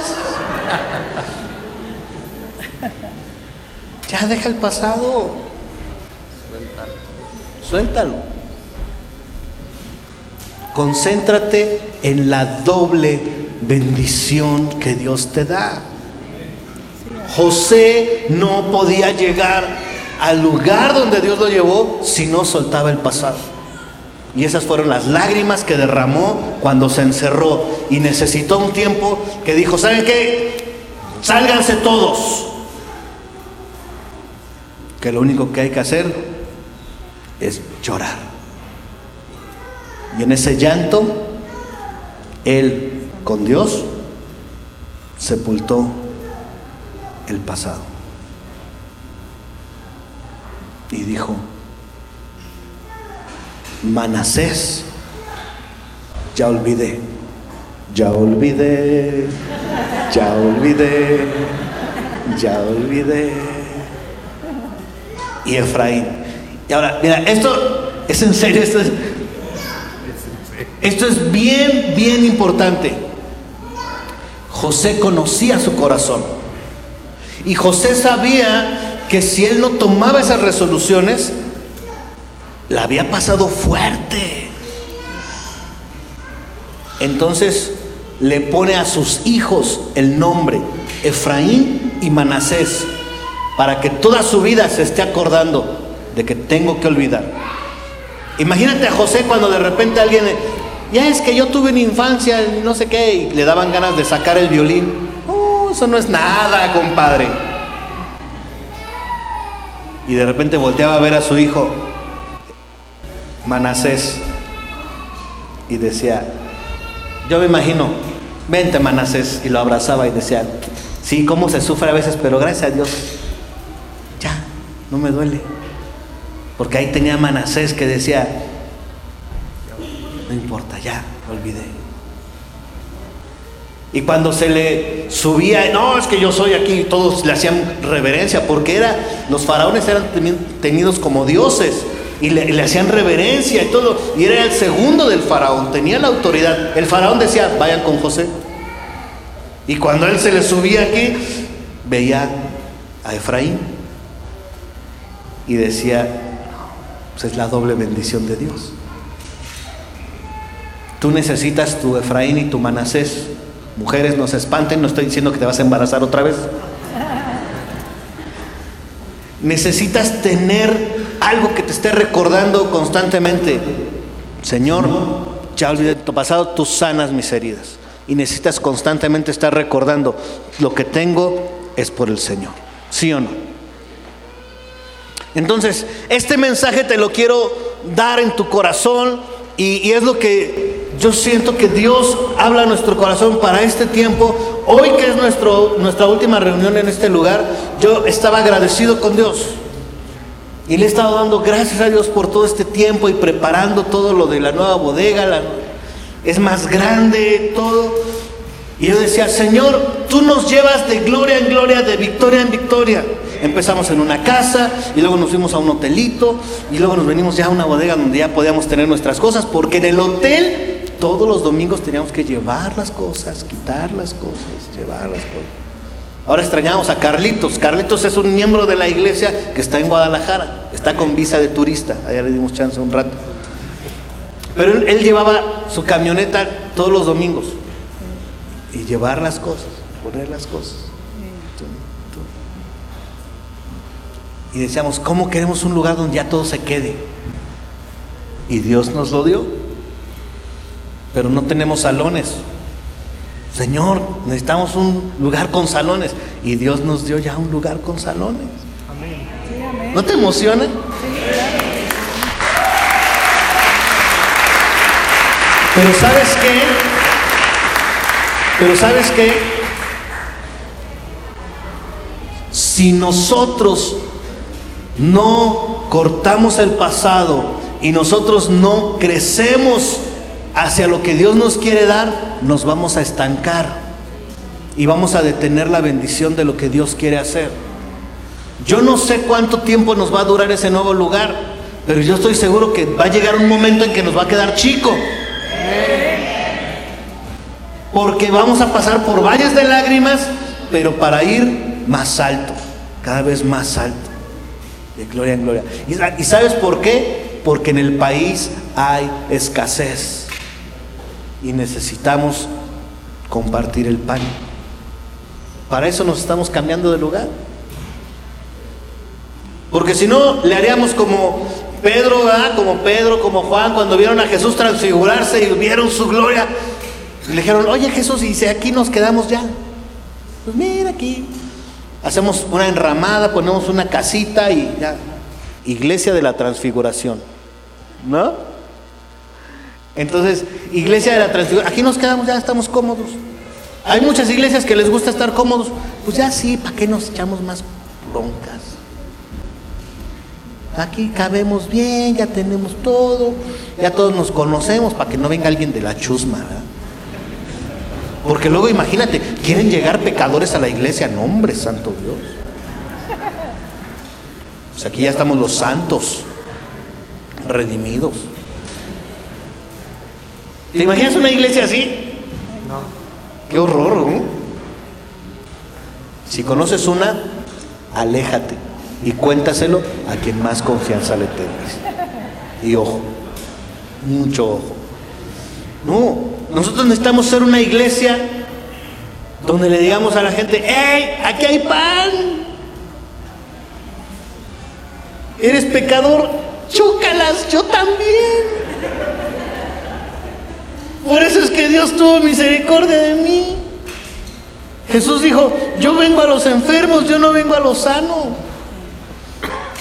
Ya deja el pasado. Suéltalo. Concéntrate en la doble bendición que Dios te da. José no podía llegar al lugar donde Dios lo llevó si no soltaba el pasado. Y esas fueron las lágrimas que derramó cuando se encerró y necesitó un tiempo que dijo, ¿saben qué? Sálganse todos. Que lo único que hay que hacer es llorar. Y en ese llanto, él con Dios sepultó el pasado. Y dijo, Manasés, ya olvidé, ya olvidé, ya olvidé, ya olvidé. Y Efraín. Y ahora, mira, esto Es en serio, esto es, esto es bien, bien importante. José conocía su corazón. Y José sabía que si él no tomaba esas resoluciones, la había pasado fuerte. Entonces le pone a sus hijos el nombre Efraín y Manasés para que toda su vida se esté acordando de que tengo que olvidar. Imagínate a José cuando de repente alguien, ya es que yo tuve una infancia, no sé qué, y le daban ganas de sacar el violín. Eso no es nada, compadre. Y de repente volteaba a ver a su hijo, Manasés, y decía, yo me imagino, vente Manasés, y lo abrazaba y decía, sí, cómo se sufre a veces, pero gracias a Dios, ya, no me duele. Porque ahí tenía Manasés que decía, no importa, ya, olvidé. Y cuando se le subía, no, es que yo soy aquí, todos le hacían reverencia, porque era, los faraones eran tenidos como dioses y le, hacían reverencia y todo, y era el segundo del faraón, tenía la autoridad. El faraón decía, vayan con José. Y cuando él se le subía aquí, veía a Efraín y decía, pues es la doble bendición de Dios. Tú necesitas tu Efraín y tu Manasés. Mujeres, no se espanten, no estoy diciendo que te vas a embarazar otra vez. Necesitas tener algo que te esté recordando constantemente. Señor, ya olvidé tu pasado, tú sanas mis heridas. Y necesitas constantemente estar recordando, lo que tengo es por el Señor. ¿Sí o no? Entonces, este mensaje te lo quiero dar en tu corazón y, es lo que yo siento que Dios habla a nuestro corazón para este tiempo. Hoy que es nuestro, nuestra última reunión en este lugar, yo estaba agradecido con Dios. Y le he estado dando gracias a Dios por todo este tiempo y preparando todo lo de la nueva bodega. La, es más grande todo. Y yo decía, Señor, tú nos llevas de gloria en gloria, de victoria en victoria. Empezamos en una casa y luego nos fuimos a un hotelito y luego nos venimos ya a una bodega donde ya podíamos tener nuestras cosas, porque en el hotel todos los domingos teníamos que llevar las cosas, quitar las cosas, llevar las cosas. Ahora extrañamos a Carlitos. Carlitos es un miembro de la iglesia que está en Guadalajara, está con visa de turista. Allá le dimos chance un rato. Pero él, él llevaba su camioneta todos los domingos y llevar las cosas, poner las cosas. Y decíamos, ¿cómo queremos un lugar donde ya todo se quede? Y Dios nos lo dio. Pero no tenemos salones. Señor, necesitamos un lugar con salones. Y Dios nos dio ya un lugar con salones. Sí, ¿No te emociona? Pero ¿sabes qué? Pero ¿sabes qué? Si nosotros no cortamos el pasado y nosotros no crecemos hacia lo que Dios nos quiere dar, nos vamos a estancar y vamos a detener la bendición de lo que Dios quiere hacer. Yo no sé cuánto tiempo nos va a durar ese nuevo lugar, pero yo estoy seguro que va a llegar un momento en que nos va a quedar chico. Porque vamos a pasar por valles de lágrimas, pero para ir más alto, cada vez más alto, de gloria en gloria. ¿Y sabes por qué? Porque en el país hay escasez y necesitamos compartir el pan. Para eso nos estamos cambiando de lugar. Porque si no, le haríamos como Pedro, ¿verdad? como Pedro, como Juan, cuando vieron a Jesús transfigurarse y vieron su gloria, le dijeron, oye Jesús, y si aquí nos quedamos ya. Pues mira aquí. Hacemos una enramada, ponemos una casita y ya. Iglesia de la transfiguración. ¿No? Entonces, iglesia de la transfiguración. Aquí nos quedamos, ya estamos cómodos. Hay muchas iglesias que les gusta estar cómodos. Pues ya sí, ¿para qué nos echamos más broncas? Aquí cabemos bien, ya tenemos todo, ya todos nos conocemos para que no venga alguien de la chusma, ¿verdad? Porque luego imagínate, quieren llegar pecadores a la iglesia, no hombre, santo Dios. Pues aquí ya estamos los santos. redimidos. ¿Te imaginas una iglesia así? No. Qué horror, ¿no? Si conoces una, aléjate y cuéntaselo a quien más confianza le tengas. Y ojo, mucho ojo. No, nosotros necesitamos ser una iglesia donde le digamos a la gente, ¡hey! Aquí hay pan. Eres pecador, chúcalas, yo también. Por eso es que Dios tuvo misericordia de mí. Jesús dijo, yo vengo a los enfermos, yo no vengo a los sanos.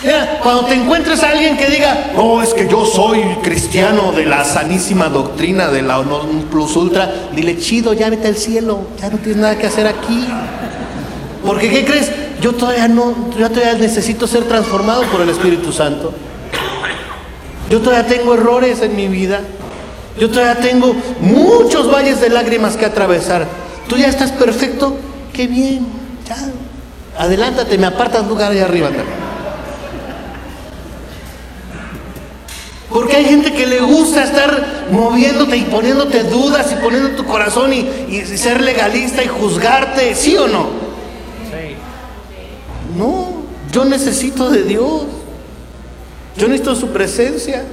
Mira, cuando te encuentres a alguien que diga, no, es que yo soy cristiano de la sanísima doctrina de la plus ultra, dile, chido, ya vete al cielo, ya no tienes nada que hacer aquí. Porque, ¿qué crees? Yo todavía no, yo todavía necesito ser transformado por el Espíritu Santo. Yo todavía tengo errores en mi vida. Yo todavía tengo muchos valles de lágrimas que atravesar. Tú ya estás perfecto, qué bien, ya. Adelántate, me apartas lugar allá arriba también. Porque hay gente que le gusta estar moviéndote y poniéndote dudas y poniendo tu corazón y, y ser legalista y juzgarte, ¿sí o no? No, yo necesito de Dios. Yo necesito su presencia.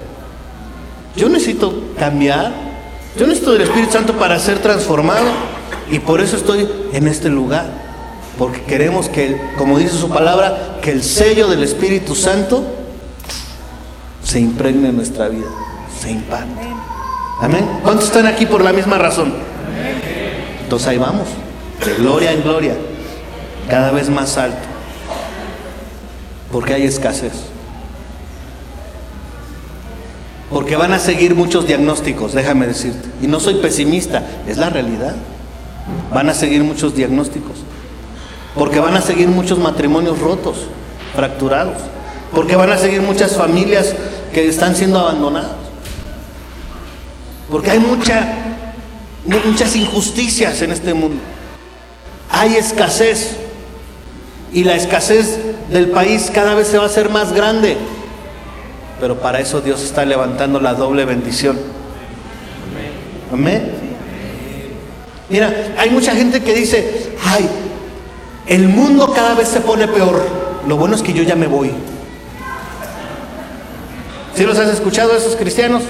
Yo necesito cambiar. Yo necesito del Espíritu Santo para ser transformado. Y por eso estoy en este lugar. Porque queremos que, como dice su palabra, que el sello del Espíritu Santo se impregne en nuestra vida, se impacte. Amén. ¿Cuántos están aquí por la misma razón? Entonces ahí vamos, de gloria en gloria, cada vez más alto, porque hay escasez. Porque van a seguir muchos diagnósticos, déjame decirte. Y no soy pesimista, es la realidad. Van a seguir muchos diagnósticos. Porque van a seguir muchos matrimonios rotos, fracturados. Porque van a seguir muchas familias que están siendo abandonadas. Porque hay mucha, muchas injusticias en este mundo. Hay escasez. Y la escasez del país cada vez se va a hacer más grande. Pero para eso Dios está levantando la doble bendición. Amén. Mira, hay mucha gente que dice, ay, el mundo cada vez se pone peor. Lo bueno es que yo ya me voy. ¿Sí los has escuchado esos cristianos?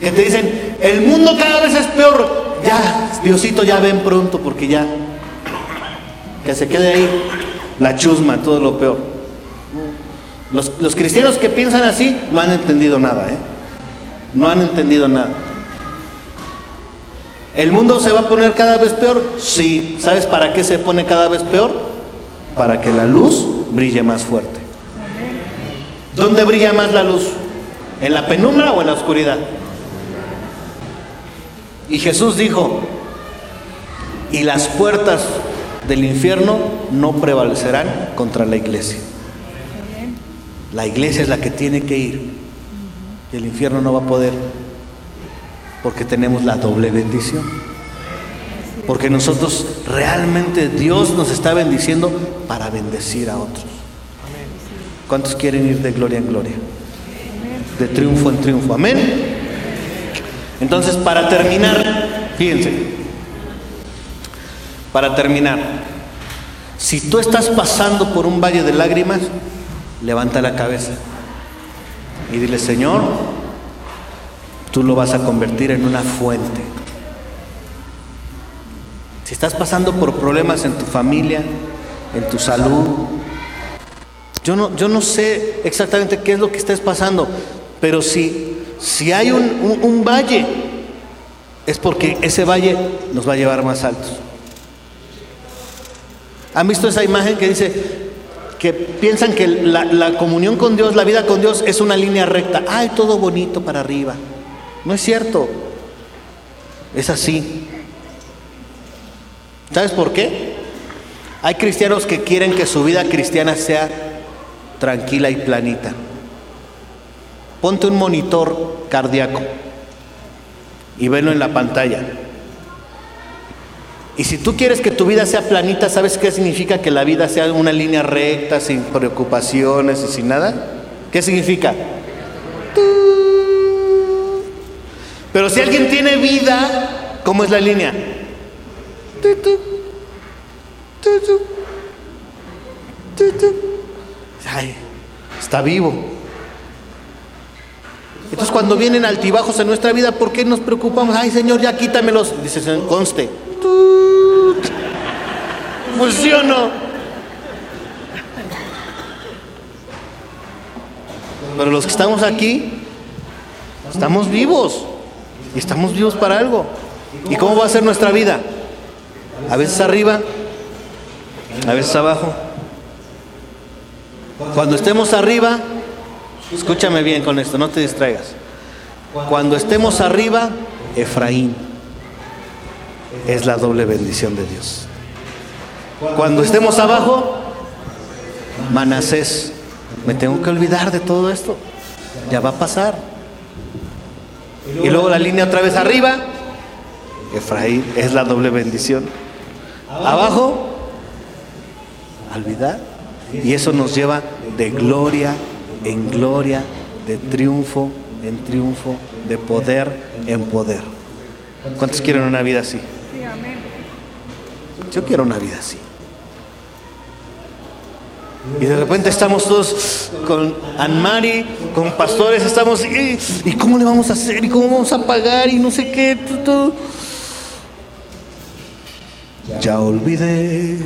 Que te dicen, el mundo cada vez es peor. Ya, Diosito, ya ven pronto porque ya. Que se quede ahí la chusma, todo lo peor. Los, los cristianos que piensan así no han entendido nada, ¿eh? No han entendido nada. ¿El mundo se va a poner cada vez peor? Sí. ¿Sabes para qué se pone cada vez peor? Para que la luz brille más fuerte. ¿Dónde brilla más la luz? ¿En la penumbra o en la oscuridad? Y Jesús dijo, y las puertas del infierno no prevalecerán contra la iglesia. La iglesia es la que tiene que ir. Y el infierno no va a poder. Porque tenemos la doble bendición. Porque nosotros realmente Dios nos está bendiciendo para bendecir a otros. ¿Cuántos quieren ir de gloria en gloria? De triunfo en triunfo. Amén. Entonces, para terminar, fíjense, para terminar, si tú estás pasando por un valle de lágrimas, levanta la cabeza y dile, Señor, tú lo vas a convertir en una fuente. Si estás pasando por problemas en tu familia, en tu salud, yo no, yo no sé exactamente qué es lo que estés pasando, pero si, si hay un, un, un valle, es porque ese valle nos va a llevar más altos. ¿Han visto esa imagen que dice que piensan que la, comunión con Dios, la vida con Dios es una línea recta? ¡Ay, todo bonito para arriba! No es cierto. Es así. ¿Sabes por qué? Hay cristianos que quieren que su vida cristiana sea tranquila y planita. Ponte un monitor cardíaco y velo en la pantalla. Y si tú quieres que tu vida sea planita, ¿sabes qué significa que la vida sea una línea recta, sin preocupaciones y sin nada? ¿Qué significa? Pero si alguien tiene vida, ¿cómo es la línea? Ay, está vivo. Entonces cuando vienen altibajos en nuestra vida, ¿por qué nos preocupamos? Ay Señor, ya quítamelos. Dice, "Señor, conste. No. Pero los que estamos aquí, estamos vivos. Y estamos vivos para algo. ¿Y cómo va a ser nuestra vida? A veces arriba, a veces abajo. Cuando estemos arriba, escúchame bien con esto, no te distraigas. Cuando estemos arriba, Efraín es la doble bendición de Dios. Cuando estemos abajo, Manasés, me tengo que olvidar de todo esto. Ya va a pasar. Y luego la línea otra vez arriba, Efraín es la doble bendición. Abajo, olvidar. Y eso nos lleva de gloria en gloria, de triunfo en triunfo, de poder en poder. ¿Cuántos quieren una vida así? Yo quiero una vida así. Y de repente estamos todos con Anmari, con pastores, estamos, ¿y, ¿y cómo le vamos a hacer? ¿Y cómo vamos a pagar? Y no sé qué. tu. Ya olvidé,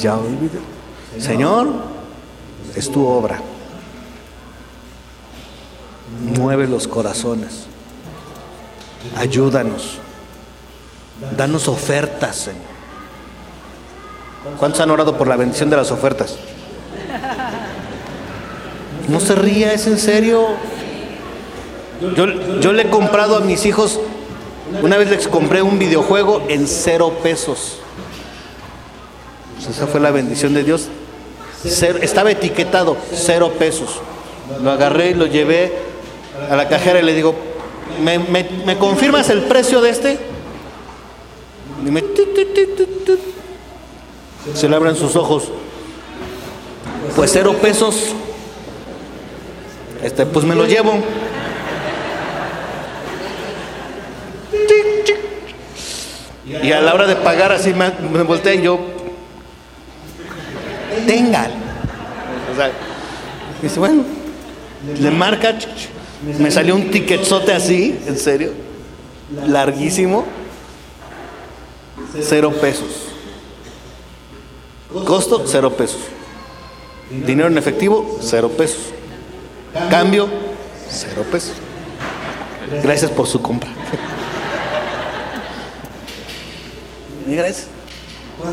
ya olvidé. Señor, es tu obra. Mueve los corazones. Ayúdanos. Danos ofertas. ¿Cuántos han orado por la bendición de las ofertas? No se ría, es en serio. Yo, yo le he comprado a mis hijos, una vez les compré un videojuego en cero pesos. Pues esa fue la bendición de Dios. Estaba etiquetado, cero pesos. Lo agarré y lo llevé a la cajera y le digo, ¿me, me- me confirmas el precio de este? Y. Se le abren sus ojos. Pues cero pesos. Este, pues me lo llevo. Y a la hora de pagar así me, me volteé y yo. Tengan. O sea, dice, bueno, le marca. Me salió un ticketzote así, en serio, larguísimo. Cero pesos. Costo, cero pesos. Dinero en efectivo, cero pesos. Cambio, cero pesos. Gracias por su compra. [laughs] Gracias.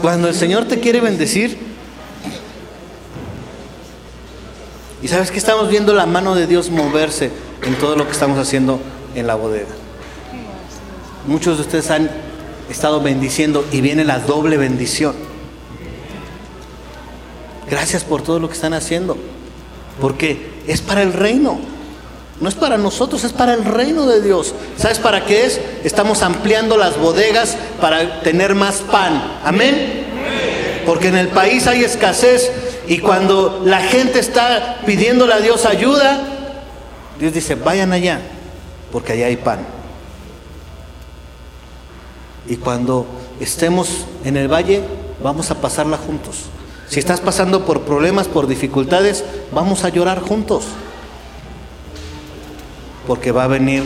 Cuando el Señor te quiere bendecir, y sabes que estamos viendo la mano de Dios moverse en todo lo que estamos haciendo en la bodega. Muchos de ustedes han estado bendiciendo y viene la doble bendición. Gracias por todo lo que están haciendo. Porque es para el reino. No es para nosotros, es para el reino de Dios. ¿Sabes para qué es? Estamos ampliando las bodegas para tener más pan. Amén. Porque en el país hay escasez y cuando la gente está pidiéndole a Dios ayuda, Dios dice, vayan allá, porque allá hay pan. Y cuando estemos en el valle, vamos a pasarla juntos. Si estás pasando por problemas, por dificultades, vamos a llorar juntos. Porque va a venir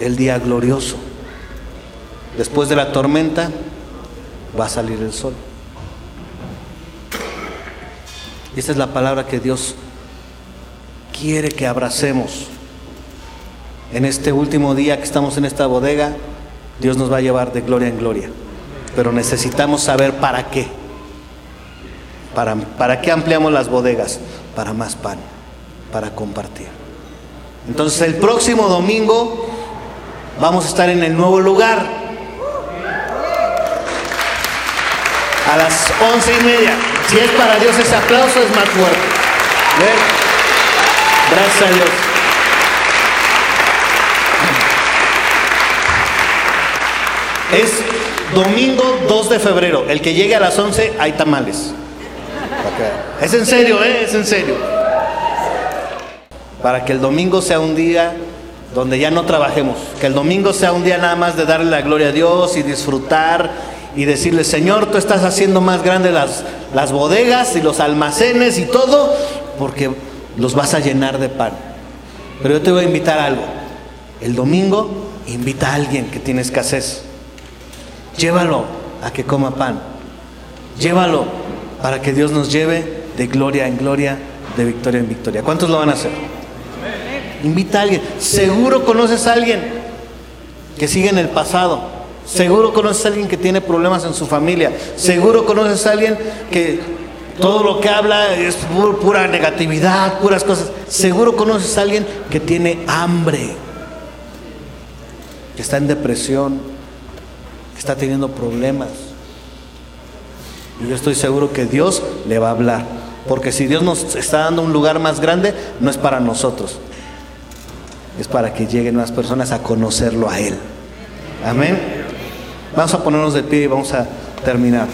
el día glorioso. Después de la tormenta, va a salir el sol. Y esta es la palabra que Dios quiere que abracemos. En este último día que estamos en esta bodega, Dios nos va a llevar de gloria en gloria. Pero necesitamos saber para qué. Para, ¿Para qué ampliamos las bodegas? Para más pan, para compartir. Entonces el próximo domingo vamos a estar en el nuevo lugar. A las once y media. Si es para Dios ese aplauso es más fuerte. Gracias a Dios. Es domingo 2 de febrero. El que llegue a las 11 hay tamales. Es en serio, ¿eh? Es en serio. Para que el domingo sea un día donde ya no trabajemos, que el domingo sea un día nada más de darle la gloria a Dios y disfrutar y decirle, Señor, tú estás haciendo más grandes las, las bodegas y los almacenes y todo, porque los vas a llenar de pan. Pero yo te voy a invitar a algo. El domingo invita a alguien que tiene escasez. Llévalo a que coma pan. Llévalo para que Dios nos lleve de gloria en gloria, de victoria en victoria. ¿Cuántos lo van a hacer? Invita a alguien. Seguro conoces a alguien que sigue en el pasado. Seguro conoces a alguien que tiene problemas en su familia. Seguro conoces a alguien que todo lo que habla es pu- pura negatividad, puras cosas. Seguro conoces a alguien que tiene hambre, que está en depresión, que está teniendo problemas. Y yo estoy seguro que Dios le va a hablar. Porque si Dios nos está dando un lugar más grande, no es para nosotros. Es para que lleguen más personas a conocerlo a Él. Amén. Vamos a ponernos de pie y vamos a terminar.